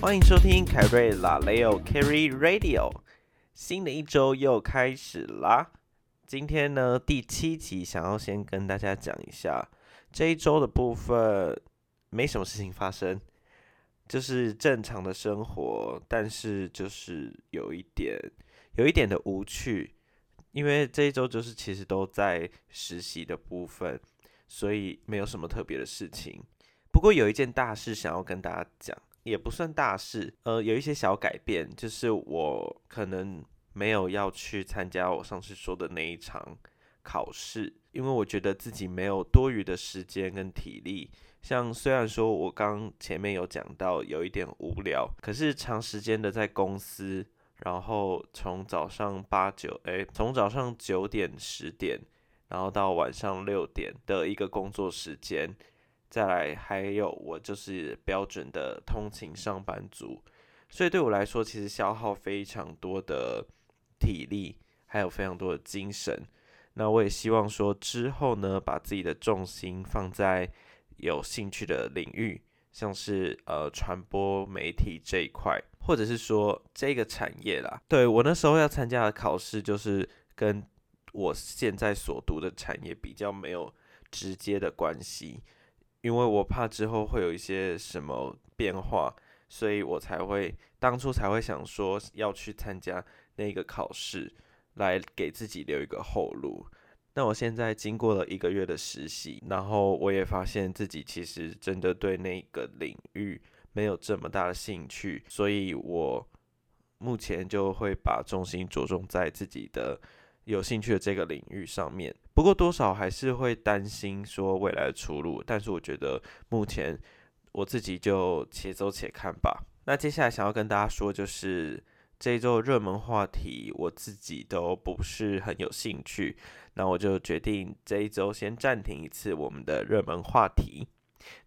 欢迎收听凯瑞拉雷欧 Carry Radio，新的一周又开始啦。今天呢，第七集，想要先跟大家讲一下这一周的部分，没什么事情发生，就是正常的生活，但是就是有一点，有一点的无趣，因为这一周就是其实都在实习的部分，所以没有什么特别的事情。不过有一件大事想要跟大家讲。也不算大事，呃，有一些小改变，就是我可能没有要去参加我上次说的那一场考试，因为我觉得自己没有多余的时间跟体力。像虽然说我刚前面有讲到有一点无聊，可是长时间的在公司，然后从早上八九，诶，从早上九点十点，然后到晚上六点的一个工作时间。再来，还有我就是标准的通勤上班族，所以对我来说，其实消耗非常多的体力，还有非常多的精神。那我也希望说之后呢，把自己的重心放在有兴趣的领域，像是呃传播媒体这一块，或者是说这个产业啦。对我那时候要参加的考试，就是跟我现在所读的产业比较没有直接的关系。因为我怕之后会有一些什么变化，所以我才会当初才会想说要去参加那个考试，来给自己留一个后路。那我现在经过了一个月的实习，然后我也发现自己其实真的对那个领域没有这么大的兴趣，所以我目前就会把重心着重在自己的。有兴趣的这个领域上面，不过多少还是会担心说未来的出路。但是我觉得目前我自己就且走且看吧。那接下来想要跟大家说，就是这一周热门话题，我自己都不是很有兴趣。那我就决定这一周先暂停一次我们的热门话题，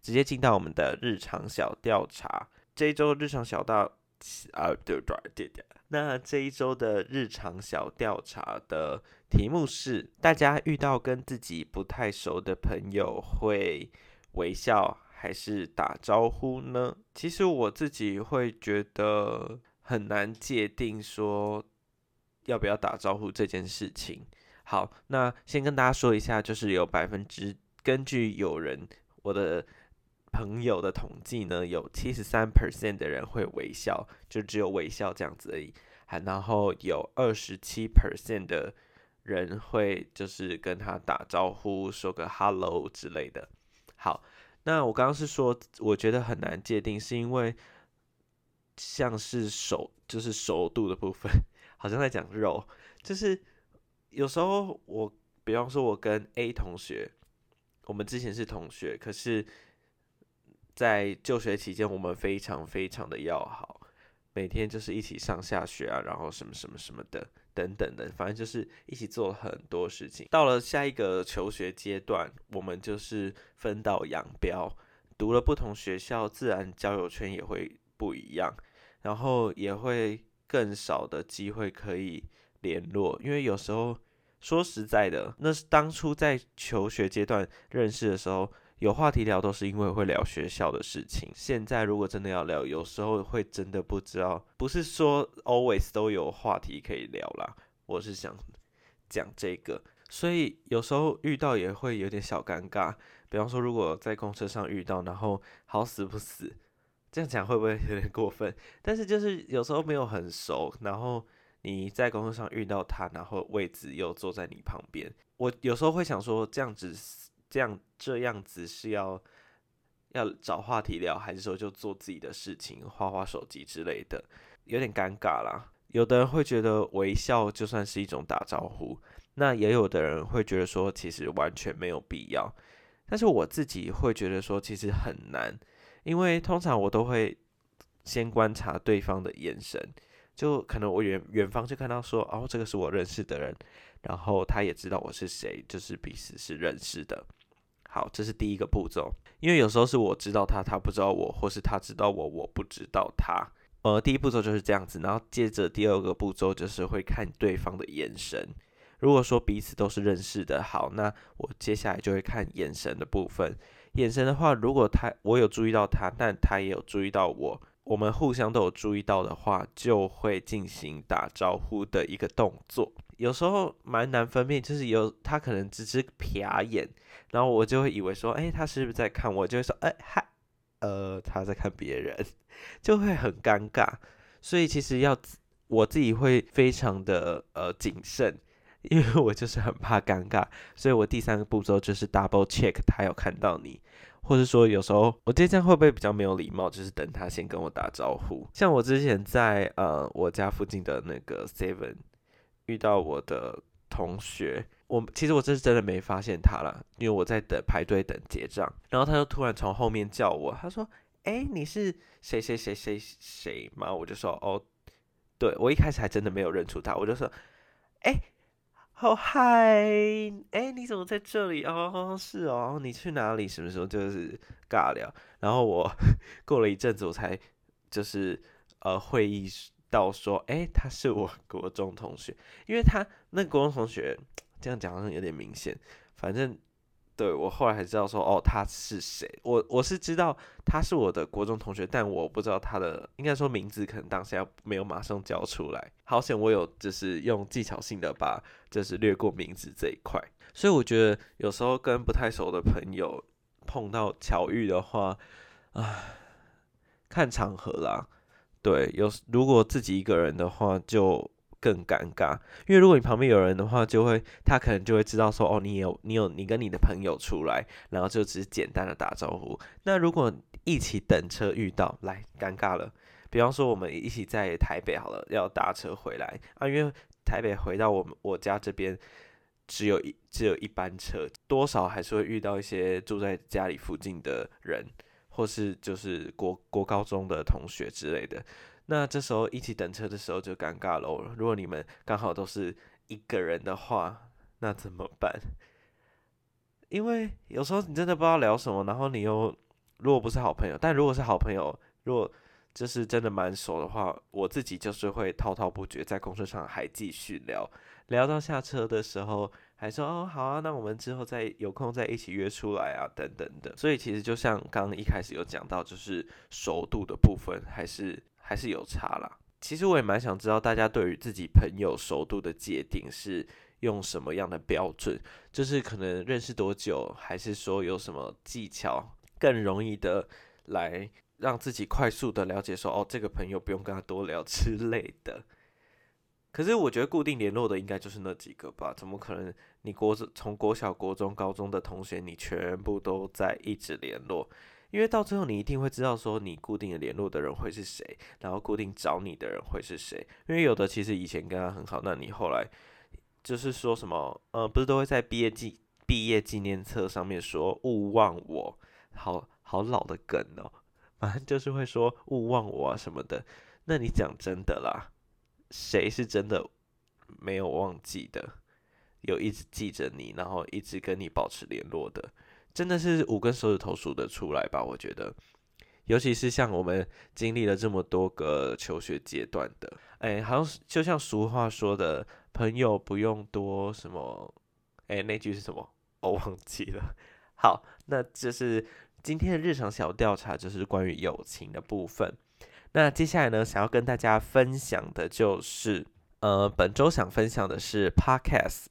直接进到我们的日常小调查。这一周日常小道。啊，对对对对。那这一周的日常小调查的题目是：大家遇到跟自己不太熟的朋友会微笑还是打招呼呢？其实我自己会觉得很难界定说要不要打招呼这件事情。好，那先跟大家说一下，就是有百分之根据有人我的。朋友的统计呢，有七十三 percent 的人会微笑，就只有微笑这样子而已。还然后有二十七 percent 的人会就是跟他打招呼，说个 hello 之类的。好，那我刚刚是说，我觉得很难界定，是因为像是熟，就是熟度的部分，好像在讲肉，就是有时候我，比方说我跟 A 同学，我们之前是同学，可是。在就学期间，我们非常非常的要好，每天就是一起上下学啊，然后什么什么什么的等等的，反正就是一起做了很多事情。到了下一个求学阶段，我们就是分道扬镳，读了不同学校，自然交友圈也会不一样，然后也会更少的机会可以联络，因为有时候说实在的，那是当初在求学阶段认识的时候。有话题聊都是因为会聊学校的事情。现在如果真的要聊，有时候会真的不知道，不是说 always 都有话题可以聊啦。我是想讲这个，所以有时候遇到也会有点小尴尬。比方说，如果在公车上遇到，然后好死不死，这样讲会不会有点过分？但是就是有时候没有很熟，然后你在公车上遇到他，然后位置又坐在你旁边，我有时候会想说，这样子。这样这样子是要要找话题聊，还是说就做自己的事情，花花手机之类的，有点尴尬啦。有的人会觉得微笑就算是一种打招呼，那也有的人会觉得说其实完全没有必要。但是我自己会觉得说其实很难，因为通常我都会先观察对方的眼神，就可能我远远方就看到说哦这个是我认识的人，然后他也知道我是谁，就是彼此是认识的。好，这是第一个步骤，因为有时候是我知道他，他不知道我，或是他知道我，我不知道他。呃，第一步骤就是这样子，然后接着第二个步骤就是会看对方的眼神。如果说彼此都是认识的，好，那我接下来就会看眼神的部分。眼神的话，如果他我有注意到他，但他也有注意到我，我们互相都有注意到的话，就会进行打招呼的一个动作。有时候蛮难分辨，就是有他可能只是瞟眼，然后我就会以为说，哎，他是不是在看我？就会说，哎嗨，呃，他在看别人，就会很尴尬。所以其实要我自己会非常的呃谨慎，因为我就是很怕尴尬。所以我第三个步骤就是 double check 他有看到你。或者说，有时候我觉得这样会不会比较没有礼貌？就是等他先跟我打招呼。像我之前在呃我家附近的那个 Seven 遇到我的同学，我其实我这是真的没发现他了，因为我在等排队等结账，然后他就突然从后面叫我，他说：“哎，你是谁谁谁谁谁吗？”我就说：“哦，对。”我一开始还真的没有认出他，我就说：“哎。”好嗨，哎，你怎么在这里？哦，是哦，你去哪里？什么时候就是尬聊？然后我 过了一阵子，我才就是呃会意到说，哎，他是我国中同学，因为他那国中同学 这样讲好像有点明显，反正。对我后来才知道说哦他是谁，我我是知道他是我的国中同学，但我不知道他的应该说名字，可能当下没有马上交出来。好险我有就是用技巧性的把就是略过名字这一块，所以我觉得有时候跟不太熟的朋友碰到巧遇的话，啊，看场合啦。对，有如果自己一个人的话就。更尴尬，因为如果你旁边有人的话，就会他可能就会知道说，哦，你有你有你跟你的朋友出来，然后就只是简单的打招呼。那如果一起等车遇到，来尴尬了。比方说我们一起在台北好了，要搭车回来啊，因为台北回到我们我家这边只有一只有一班车，多少还是会遇到一些住在家里附近的人，或是就是国国高中的同学之类的。那这时候一起等车的时候就尴尬喽。如果你们刚好都是一个人的话，那怎么办？因为有时候你真的不知道聊什么，然后你又如果不是好朋友，但如果是好朋友，如果就是真的蛮熟的话，我自己就是会滔滔不绝，在公车上还继续聊，聊到下车的时候还说哦好啊，那我们之后再有空再一起约出来啊等等的。所以其实就像刚刚一开始有讲到，就是熟度的部分还是。还是有差啦。其实我也蛮想知道大家对于自己朋友熟度的界定是用什么样的标准，就是可能认识多久，还是说有什么技巧更容易的来让自己快速的了解说哦，这个朋友不用跟他多聊之类的。可是我觉得固定联络的应该就是那几个吧？怎么可能你国从国小、国中、高中的同学，你全部都在一直联络？因为到最后，你一定会知道说你固定的联络的人会是谁，然后固定找你的人会是谁。因为有的其实以前跟他很好，那你后来就是说什么，呃，不是都会在毕业纪毕业纪念册上面说勿忘我，好好老的梗哦，反正就是会说勿忘我啊什么的。那你讲真的啦，谁是真的没有忘记的，有一直记着你，然后一直跟你保持联络的？真的是五根手指头数得出来吧？我觉得，尤其是像我们经历了这么多个求学阶段的，哎，好像就像俗话说的，朋友不用多什么，哎，那句是什么？我忘记了。好，那这是今天的日常小调查，就是关于友情的部分。那接下来呢，想要跟大家分享的就是，呃，本周想分享的是 Podcast。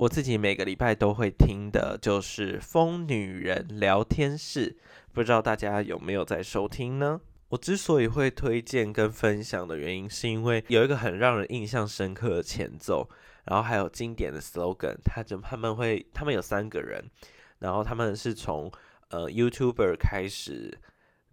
我自己每个礼拜都会听的，就是《疯女人聊天室》，不知道大家有没有在收听呢？我之所以会推荐跟分享的原因，是因为有一个很让人印象深刻的前奏，然后还有经典的 slogan。他就他们会，他们有三个人，然后他们是从呃 YouTuber 开始，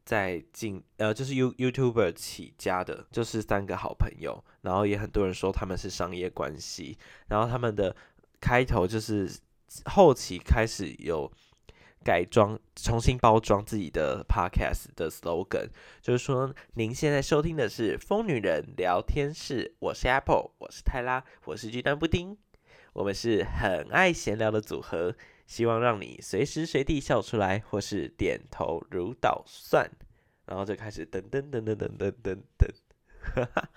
在进呃就是 You YouTuber 起家的，就是三个好朋友，然后也很多人说他们是商业关系，然后他们的。开头就是后期开始有改装、重新包装自己的 podcast 的 slogan，就是说您现在收听的是疯女人聊天室，我是 Apple，我是泰拉，我是鸡蛋布丁，我们是很爱闲聊的组合，希望让你随时随地笑出来，或是点头如捣蒜，然后就开始噔噔噔噔噔噔噔噔，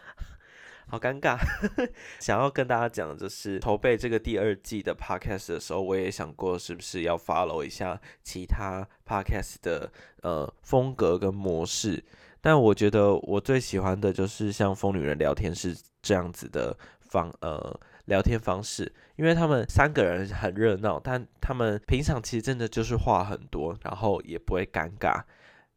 好尴尬，想要跟大家讲的就是筹备这个第二季的 podcast 的时候，我也想过是不是要 follow 一下其他 podcast 的呃风格跟模式。但我觉得我最喜欢的就是像疯女人聊天室这样子的方呃聊天方式，因为他们三个人很热闹，但他们平常其实真的就是话很多，然后也不会尴尬。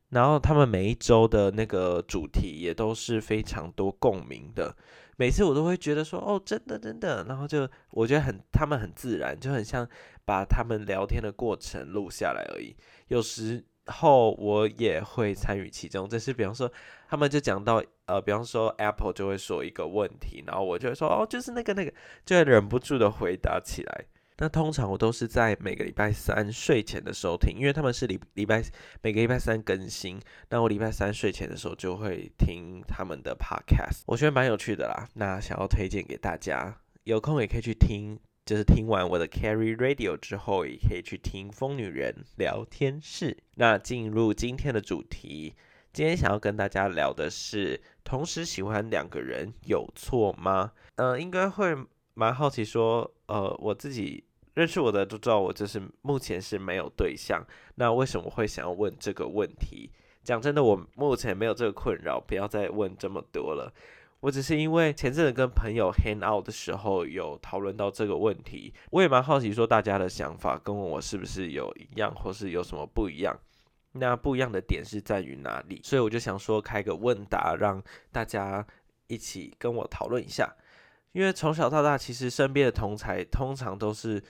然后他们每一周的那个主题也都是非常多共鸣的，每次我都会觉得说哦，真的真的，然后就我觉得很他们很自然，就很像把他们聊天的过程录下来而已。有时候我也会参与其中，就是比方说他们就讲到呃，比方说 Apple 就会说一个问题，然后我就会说哦，就是那个那个，就会忍不住的回答起来。那通常我都是在每个礼拜三睡前的时候听，因为他们是礼礼拜每个礼拜三更新，那我礼拜三睡前的时候就会听他们的 podcast，我觉得蛮有趣的啦。那想要推荐给大家，有空也可以去听，就是听完我的 Carry Radio 之后，也可以去听疯女人聊天室。那进入今天的主题，今天想要跟大家聊的是，同时喜欢两个人有错吗？呃，应该会。蛮好奇，说，呃，我自己认识我的都知道，我就是目前是没有对象。那为什么会想要问这个问题？讲真的，我目前没有这个困扰，不要再问这么多了。我只是因为前阵子跟朋友 hang out 的时候有讨论到这个问题，我也蛮好奇，说大家的想法跟我是不是有一样，或是有什么不一样？那不一样的点是在于哪里？所以我就想说开个问答，让大家一起跟我讨论一下。因为从小到大，其实身边的同才通常都是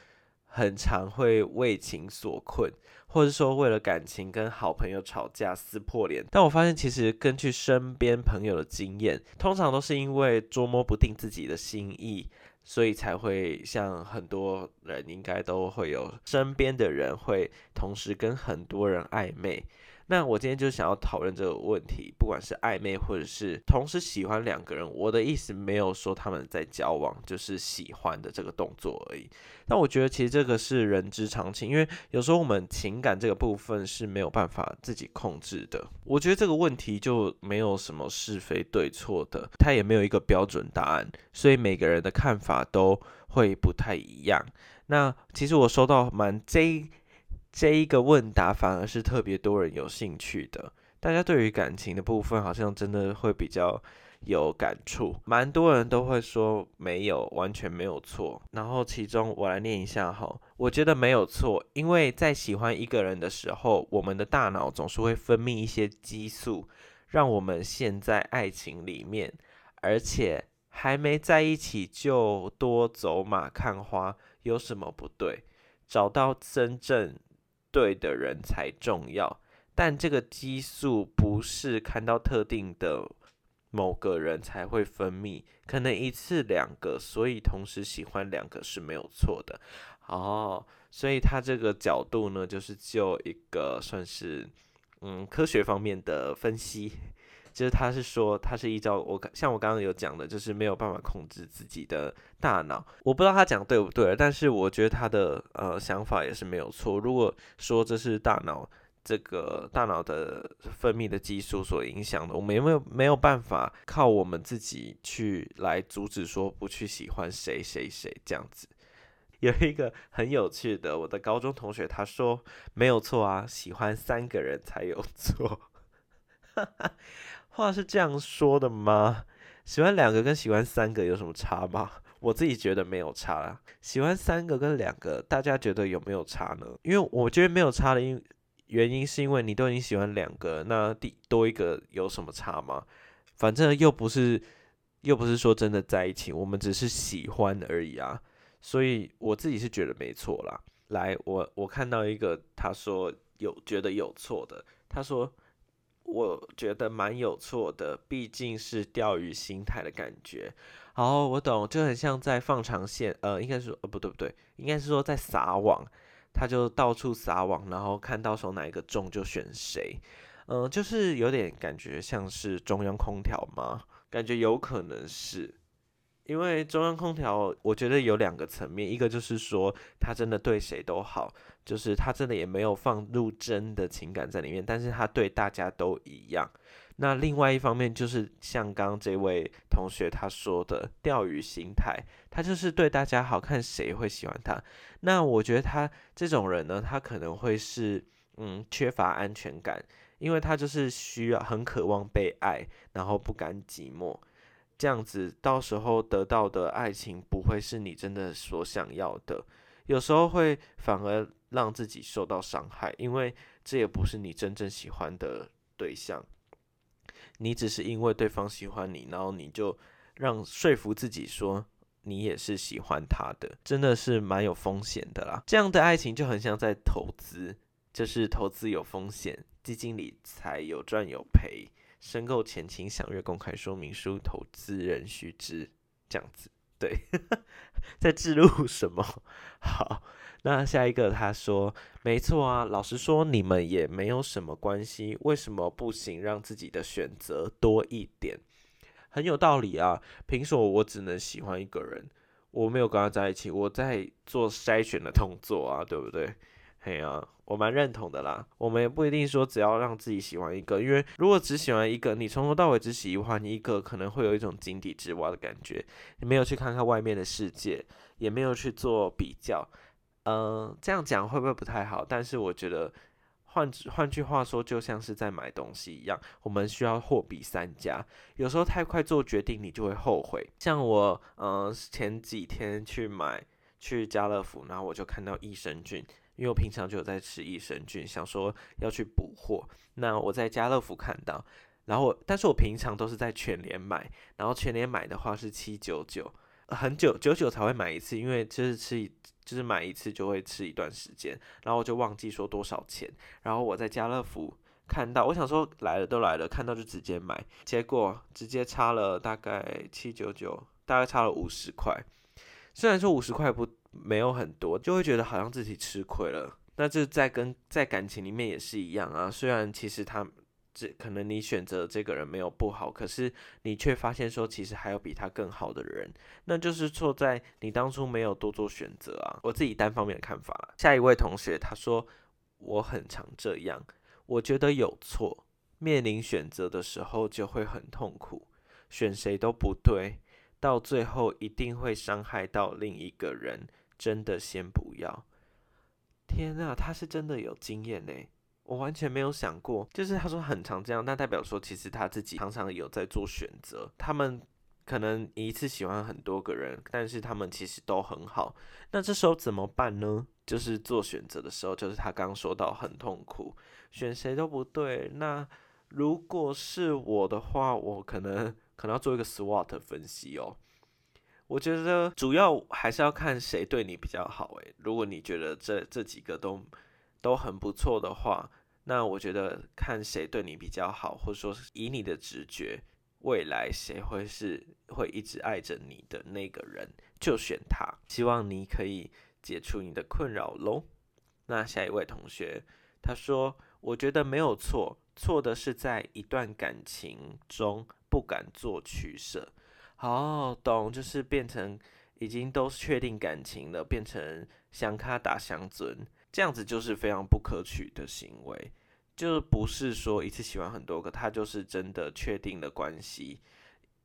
很常会为情所困，或者说为了感情跟好朋友吵架撕破脸。但我发现，其实根据身边朋友的经验，通常都是因为捉摸不定自己的心意，所以才会像很多人应该都会有身边的人会同时跟很多人暧昧。那我今天就想要讨论这个问题，不管是暧昧或者是同时喜欢两个人，我的意思没有说他们在交往，就是喜欢的这个动作而已。但我觉得其实这个是人之常情，因为有时候我们情感这个部分是没有办法自己控制的。我觉得这个问题就没有什么是非对错的，它也没有一个标准答案，所以每个人的看法都会不太一样。那其实我收到蛮 J。这一个问答反而是特别多人有兴趣的，大家对于感情的部分好像真的会比较有感触，蛮多人都会说没有，完全没有错。然后其中我来念一下哈，我觉得没有错，因为在喜欢一个人的时候，我们的大脑总是会分泌一些激素，让我们陷在爱情里面，而且还没在一起就多走马看花，有什么不对？找到真正。对的人才重要，但这个激素不是看到特定的某个人才会分泌，可能一次两个，所以同时喜欢两个是没有错的。哦，所以他这个角度呢，就是就一个算是嗯科学方面的分析，就是他是说他是依照我像我刚刚有讲的，就是没有办法控制自己的大脑。我不知道他讲对不对，但是我觉得他的呃想法也是没有错。如果说这是大脑这个大脑的分泌的激素所影响的，我们有没有没有办法靠我们自己去来阻止说不去喜欢谁谁谁这样子？有一个很有趣的，我的高中同学他说没有错啊，喜欢三个人才有错。话是这样说的吗？喜欢两个跟喜欢三个有什么差吗？我自己觉得没有差啦。喜欢三个跟两个，大家觉得有没有差呢？因为我觉得没有差的因原因是因为你都已经喜欢两个，那第多一个有什么差吗？反正又不是又不是说真的在一起，我们只是喜欢而已啊。所以我自己是觉得没错啦。来，我我看到一个他说有觉得有错的，他说。我觉得蛮有错的，毕竟是钓鱼心态的感觉。好，我懂，就很像在放长线，呃，应该是呃，不对不对，应该是说在撒网，他就到处撒网，然后看到时候哪一个中就选谁，嗯，就是有点感觉像是中央空调吗？感觉有可能是。因为中央空调，我觉得有两个层面，一个就是说他真的对谁都好，就是他真的也没有放入真的情感在里面，但是他对大家都一样。那另外一方面就是像刚刚这位同学他说的钓鱼心态，他就是对大家好看谁会喜欢他。那我觉得他这种人呢，他可能会是嗯缺乏安全感。因为他就是需要很渴望被爱，然后不甘寂寞，这样子到时候得到的爱情不会是你真的所想要的，有时候会反而让自己受到伤害，因为这也不是你真正喜欢的对象，你只是因为对方喜欢你，然后你就让说服自己说。你也是喜欢他的，真的是蛮有风险的啦。这样的爱情就很像在投资，就是投资有风险，基金理财有赚有赔。申购前请详阅公开说明书，投资人须知。这样子，对，在记录什么？好，那下一个他说，没错啊，老实说，你们也没有什么关系，为什么不行？让自己的选择多一点。很有道理啊！凭什么我只能喜欢一个人？我没有跟他在一起，我在做筛选的动作啊，对不对？嘿啊，我蛮认同的啦。我们也不一定说只要让自己喜欢一个，因为如果只喜欢一个，你从头到尾只喜欢一个，可能会有一种井底之蛙的感觉。你没有去看看外面的世界，也没有去做比较。嗯，这样讲会不会不太好？但是我觉得。换换句话说，就像是在买东西一样，我们需要货比三家。有时候太快做决定，你就会后悔。像我，嗯，前几天去买去家乐福，然后我就看到益生菌，因为我平常就有在吃益生菌，想说要去补货。那我在家乐福看到，然后但是我平常都是在全联买，然后全联买的话是七九九。很久久久才会买一次，因为就是吃一就是买一次就会吃一段时间，然后我就忘记说多少钱。然后我在家乐福看到，我想说来了都来了，看到就直接买，结果直接差了大概七九九，大概差了五十块。虽然说五十块不没有很多，就会觉得好像自己吃亏了。那这在跟在感情里面也是一样啊，虽然其实他。这可能你选择这个人没有不好，可是你却发现说其实还有比他更好的人，那就是错在你当初没有多做选择啊。我自己单方面的看法。下一位同学他说我很常这样，我觉得有错，面临选择的时候就会很痛苦，选谁都不对，到最后一定会伤害到另一个人，真的先不要。天啊，他是真的有经验呢。我完全没有想过，就是他说很常这样，那代表说其实他自己常常有在做选择。他们可能一次喜欢很多个人，但是他们其实都很好。那这时候怎么办呢？就是做选择的时候，就是他刚刚说到很痛苦，选谁都不对。那如果是我的话，我可能可能要做一个 SWOT 分析哦。我觉得主要还是要看谁对你比较好。诶，如果你觉得这这几个都。都很不错的话，那我觉得看谁对你比较好，或者说以你的直觉，未来谁会是会一直爱着你的那个人，就选他。希望你可以解除你的困扰喽。那下一位同学，他说：“我觉得没有错，错的是在一段感情中不敢做取舍。”哦懂，就是变成已经都确定感情了，变成相卡打相尊。这样子就是非常不可取的行为，就不是说一次喜欢很多个，他就是真的确定的关系，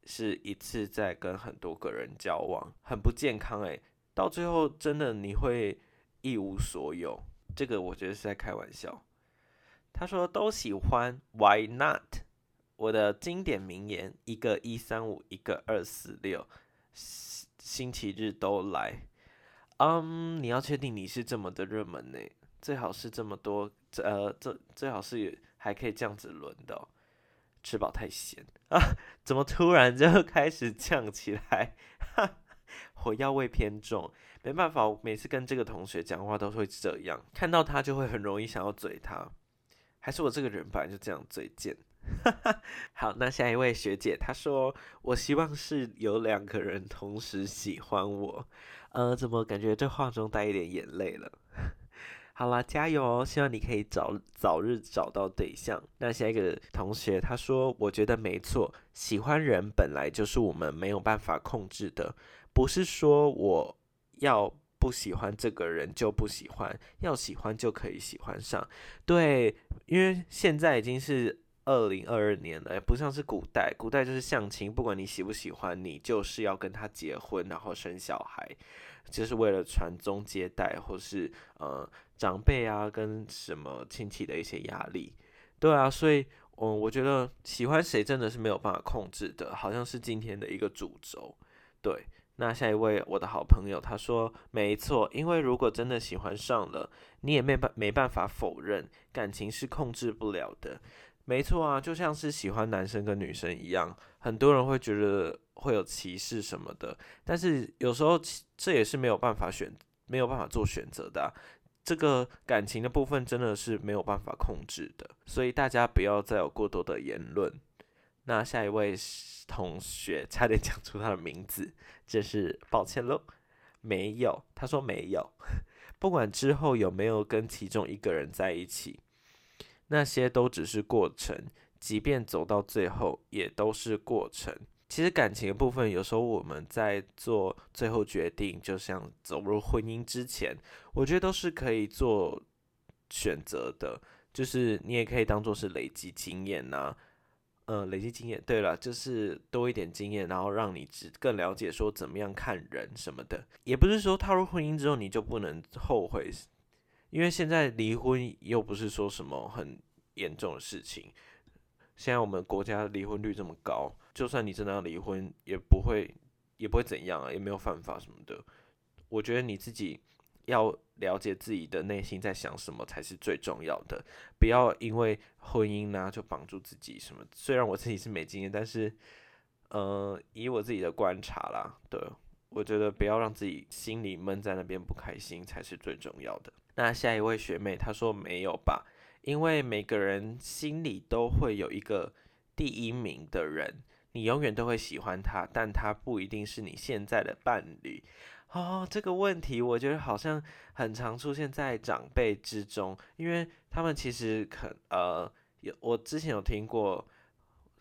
是一次在跟很多个人交往，很不健康诶，到最后真的你会一无所有，这个我觉得是在开玩笑。他说都喜欢，Why not？我的经典名言，一个一三五，一个二四六，星星期日都来。嗯，你要确定你是这么的热门呢？最好是这么多，呃，这最好是还可以这样子轮的。吃饱太咸啊？怎么突然就 开始呛起来？火药味偏重，没办法，我每次跟这个同学讲话都会这样，看到他就会很容易想要嘴他。还是我这个人本来就这样嘴贱。哈 哈好，那下一位学姐她说：“我希望是有两个人同时喜欢我。”呃，怎么感觉这话中带一点眼泪了？好啦，加油哦！希望你可以早早日找到对象。那下一个同学他说：“我觉得没错，喜欢人本来就是我们没有办法控制的，不是说我要不喜欢这个人就不喜欢，要喜欢就可以喜欢上。对，因为现在已经是。”二零二二年了，不像是古代，古代就是相亲，不管你喜不喜欢，你就是要跟他结婚，然后生小孩，就是为了传宗接代，或是呃长辈啊跟什么亲戚的一些压力。对啊，所以，嗯，我觉得喜欢谁真的是没有办法控制的，好像是今天的一个主轴。对，那下一位我的好朋友他说，没错，因为如果真的喜欢上了，你也没办没办法否认，感情是控制不了的。没错啊，就像是喜欢男生跟女生一样，很多人会觉得会有歧视什么的，但是有时候这也是没有办法选，没有办法做选择的。这个感情的部分真的是没有办法控制的，所以大家不要再有过多的言论。那下一位同学差点讲出他的名字，真是抱歉喽。没有，他说没有。不管之后有没有跟其中一个人在一起，那些都只是过程，即便走到最后，也都是过程。其实感情的部分，有时候我们在做最后决定，就像走入婚姻之前，我觉得都是可以做选择的。就是你也可以当做是累积经验呐，嗯，累积经验。对了，就是多一点经验，然后让你只更了解说怎么样看人什么的。也不是说踏入婚姻之后你就不能后悔，因为现在离婚又不是说什么很严重的事情。现在我们国家离婚率这么高。就算你真的要离婚，也不会也不会怎样啊，也没有犯法什么的。我觉得你自己要了解自己的内心在想什么才是最重要的，不要因为婚姻呢就绑住自己什么。虽然我自己是没经验，但是呃，以我自己的观察啦，对，我觉得不要让自己心里闷在那边不开心才是最重要的。那下一位学妹她说没有吧，因为每个人心里都会有一个第一名的人。你永远都会喜欢他，但他不一定是你现在的伴侣。哦，这个问题我觉得好像很常出现在长辈之中，因为他们其实可呃有我之前有听过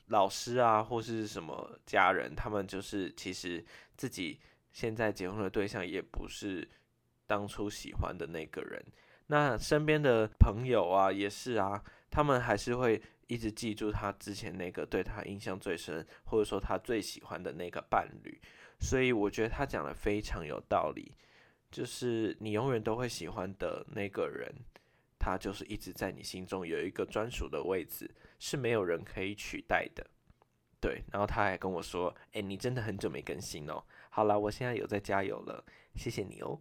老师啊或是什么家人，他们就是其实自己现在结婚的对象也不是当初喜欢的那个人。那身边的朋友啊也是啊，他们还是会。一直记住他之前那个对他印象最深，或者说他最喜欢的那个伴侣，所以我觉得他讲的非常有道理。就是你永远都会喜欢的那个人，他就是一直在你心中有一个专属的位置，是没有人可以取代的。对，然后他还跟我说：“哎，你真的很久没更新哦。”好了，我现在有在加油了，谢谢你哦。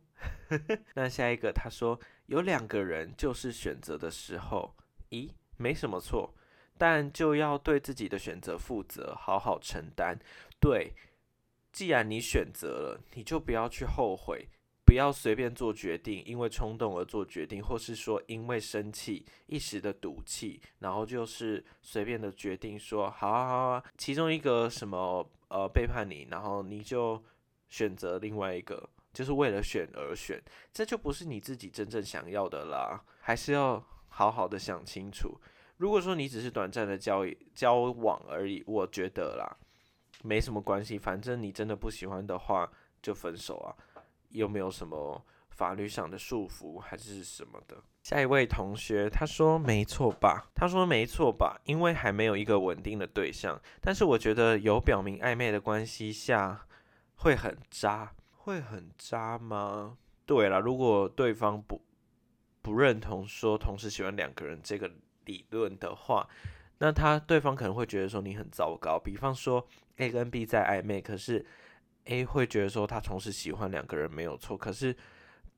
那下一个他说有两个人就是选择的时候，咦，没什么错。但就要对自己的选择负责，好好承担。对，既然你选择了，你就不要去后悔，不要随便做决定，因为冲动而做决定，或是说因为生气一时的赌气，然后就是随便的决定说，好啊好啊，其中一个什么呃背叛你，然后你就选择另外一个，就是为了选而选，这就不是你自己真正想要的啦，还是要好好的想清楚。如果说你只是短暂的交交往而已，我觉得啦，没什么关系。反正你真的不喜欢的话，就分手啊，又没有什么法律上的束缚还是什么的。下一位同学他说没错吧？他说没错吧？因为还没有一个稳定的对象。但是我觉得有表明暧昧的关系下会很渣，会很渣吗？对了，如果对方不不认同说同时喜欢两个人这个。理论的话，那他对方可能会觉得说你很糟糕。比方说 A 跟 B 在暧昧，可是 A 会觉得说他同时喜欢两个人没有错，可是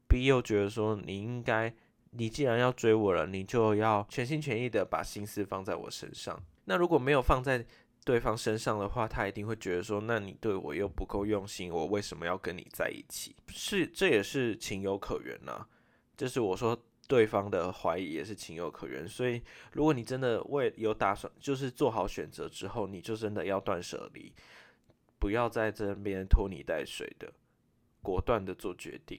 B 又觉得说你应该，你既然要追我了，你就要全心全意的把心思放在我身上。那如果没有放在对方身上的话，他一定会觉得说，那你对我又不够用心，我为什么要跟你在一起？是，这也是情有可原呐。就是我说。对方的怀疑也是情有可原，所以如果你真的为有打算，就是做好选择之后，你就真的要断舍离，不要在这边拖泥带水的，果断的做决定。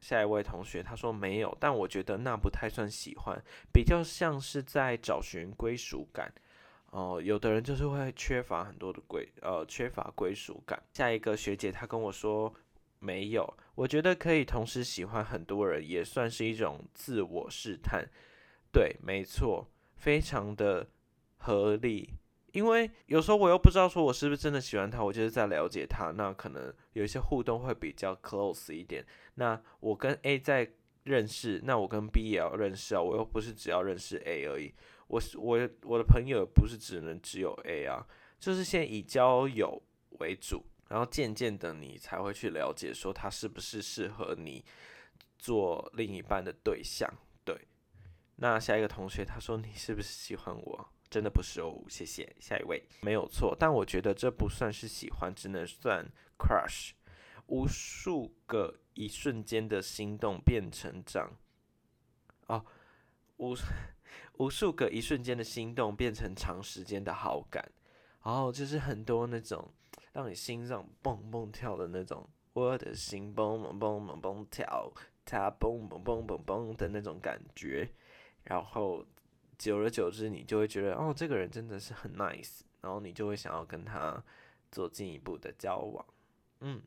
下一位同学他说没有，但我觉得那不太算喜欢，比较像是在找寻归属感。哦，有的人就是会缺乏很多的归，呃，缺乏归属感。下一个学姐她跟我说。没有，我觉得可以同时喜欢很多人，也算是一种自我试探。对，没错，非常的合理。因为有时候我又不知道说我是不是真的喜欢他，我就是在了解他，那可能有一些互动会比较 close 一点。那我跟 A 在认识，那我跟 B 也要认识啊，我又不是只要认识 A 而已，我是我我的朋友不是只能只有 A 啊，就是先以交友为主，然后渐渐的你才会去了解说他是不是适合你做另一半的对象。对，那下一个同学他说你是不是喜欢我？真的不是哦，谢谢。下一位没有错，但我觉得这不算是喜欢，只能算 crush。无数个一瞬间的心动变成长，哦，无无数个一瞬间的心动变成长时间的好感，然后就是很多那种让你心脏蹦蹦跳的那种，我的心蹦蹦蹦蹦蹦跳，它蹦蹦蹦蹦蹦的那种感觉，然后久而久之，你就会觉得哦，这个人真的是很 nice，然后你就会想要跟他做进一步的交往，嗯。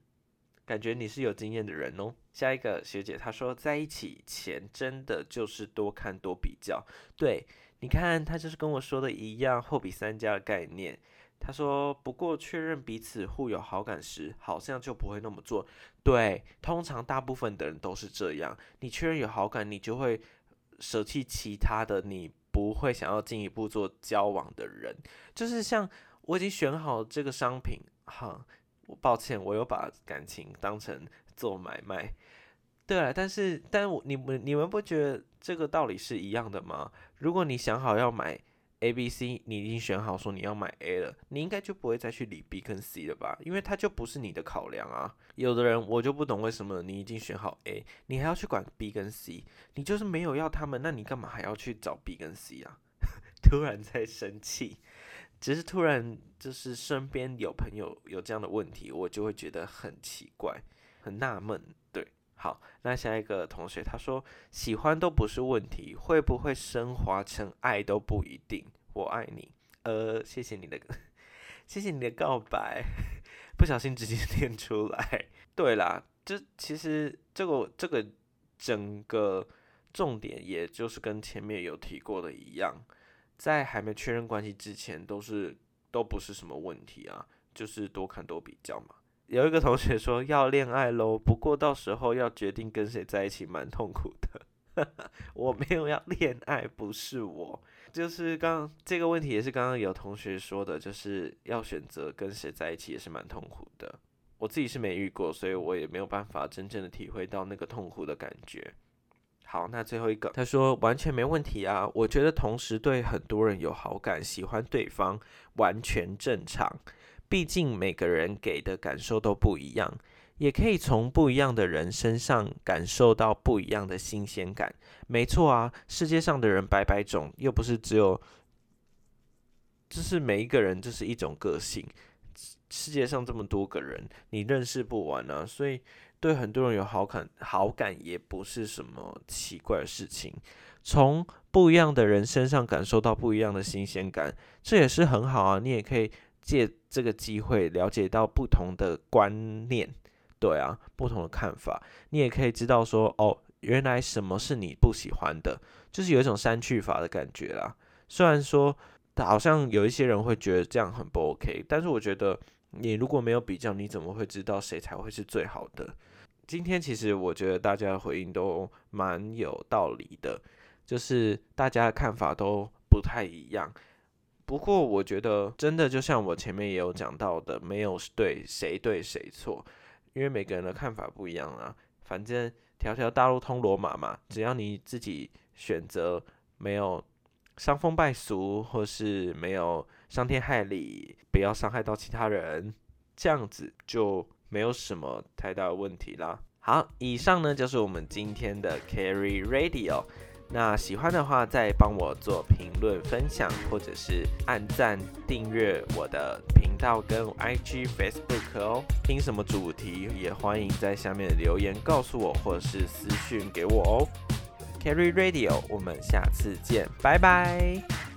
感觉你是有经验的人哦。下一个学姐她说，在一起前真的就是多看多比较。对，你看她就是跟我说的一样，货比三家的概念。她说，不过确认彼此互有好感时，好像就不会那么做。对，通常大部分的人都是这样。你确认有好感，你就会舍弃其他的，你不会想要进一步做交往的人。就是像我已经选好这个商品，哈。抱歉，我有把感情当成做买卖，对了，但是，但我你们你们不觉得这个道理是一样的吗？如果你想好要买 A、B、C，你已经选好说你要买 A 了，你应该就不会再去理 B 跟 C 了吧？因为它就不是你的考量啊。有的人我就不懂为什么你已经选好 A，你还要去管 B 跟 C，你就是没有要他们，那你干嘛还要去找 B 跟 C 啊？突然在生气。只是突然就是身边有朋友有这样的问题，我就会觉得很奇怪、很纳闷。对，好，那下一个同学他说喜欢都不是问题，会不会升华成爱都不一定。我爱你，呃，谢谢你的，谢谢你的告白，不小心直接 念出来。对啦，就其实这个这个整个重点，也就是跟前面有提过的一样。在还没确认关系之前，都是都不是什么问题啊，就是多看多比较嘛。有一个同学说要恋爱喽，不过到时候要决定跟谁在一起，蛮痛苦的。我没有要恋爱，不是我，就是刚这个问题也是刚刚有同学说的，就是要选择跟谁在一起也是蛮痛苦的。我自己是没遇过，所以我也没有办法真正的体会到那个痛苦的感觉。好，那最后一个，他说完全没问题啊。我觉得同时对很多人有好感，喜欢对方完全正常。毕竟每个人给的感受都不一样，也可以从不一样的人身上感受到不一样的新鲜感。没错啊，世界上的人百百种，又不是只有，就是每一个人就是一种个性。世界上这么多个人，你认识不完啊，所以。对很多人有好感，好感也不是什么奇怪的事情。从不一样的人身上感受到不一样的新鲜感，这也是很好啊。你也可以借这个机会了解到不同的观念，对啊，不同的看法。你也可以知道说，哦，原来什么是你不喜欢的，就是有一种删去法的感觉啦。虽然说好像有一些人会觉得这样很不 OK，但是我觉得你如果没有比较，你怎么会知道谁才会是最好的？今天其实我觉得大家的回应都蛮有道理的，就是大家的看法都不太一样。不过我觉得真的就像我前面也有讲到的，没有对谁对谁错，因为每个人的看法不一样啊。反正条条大路通罗马嘛，只要你自己选择没有伤风败俗，或是没有伤天害理，不要伤害到其他人，这样子就。没有什么太大的问题啦。好，以上呢就是我们今天的 Carry Radio。那喜欢的话，再帮我做评论、分享，或者是按赞、订阅我的频道跟 IG、Facebook 哦。听什么主题，也欢迎在下面留言告诉我，或者是私讯给我哦。Carry Radio，我们下次见，拜拜。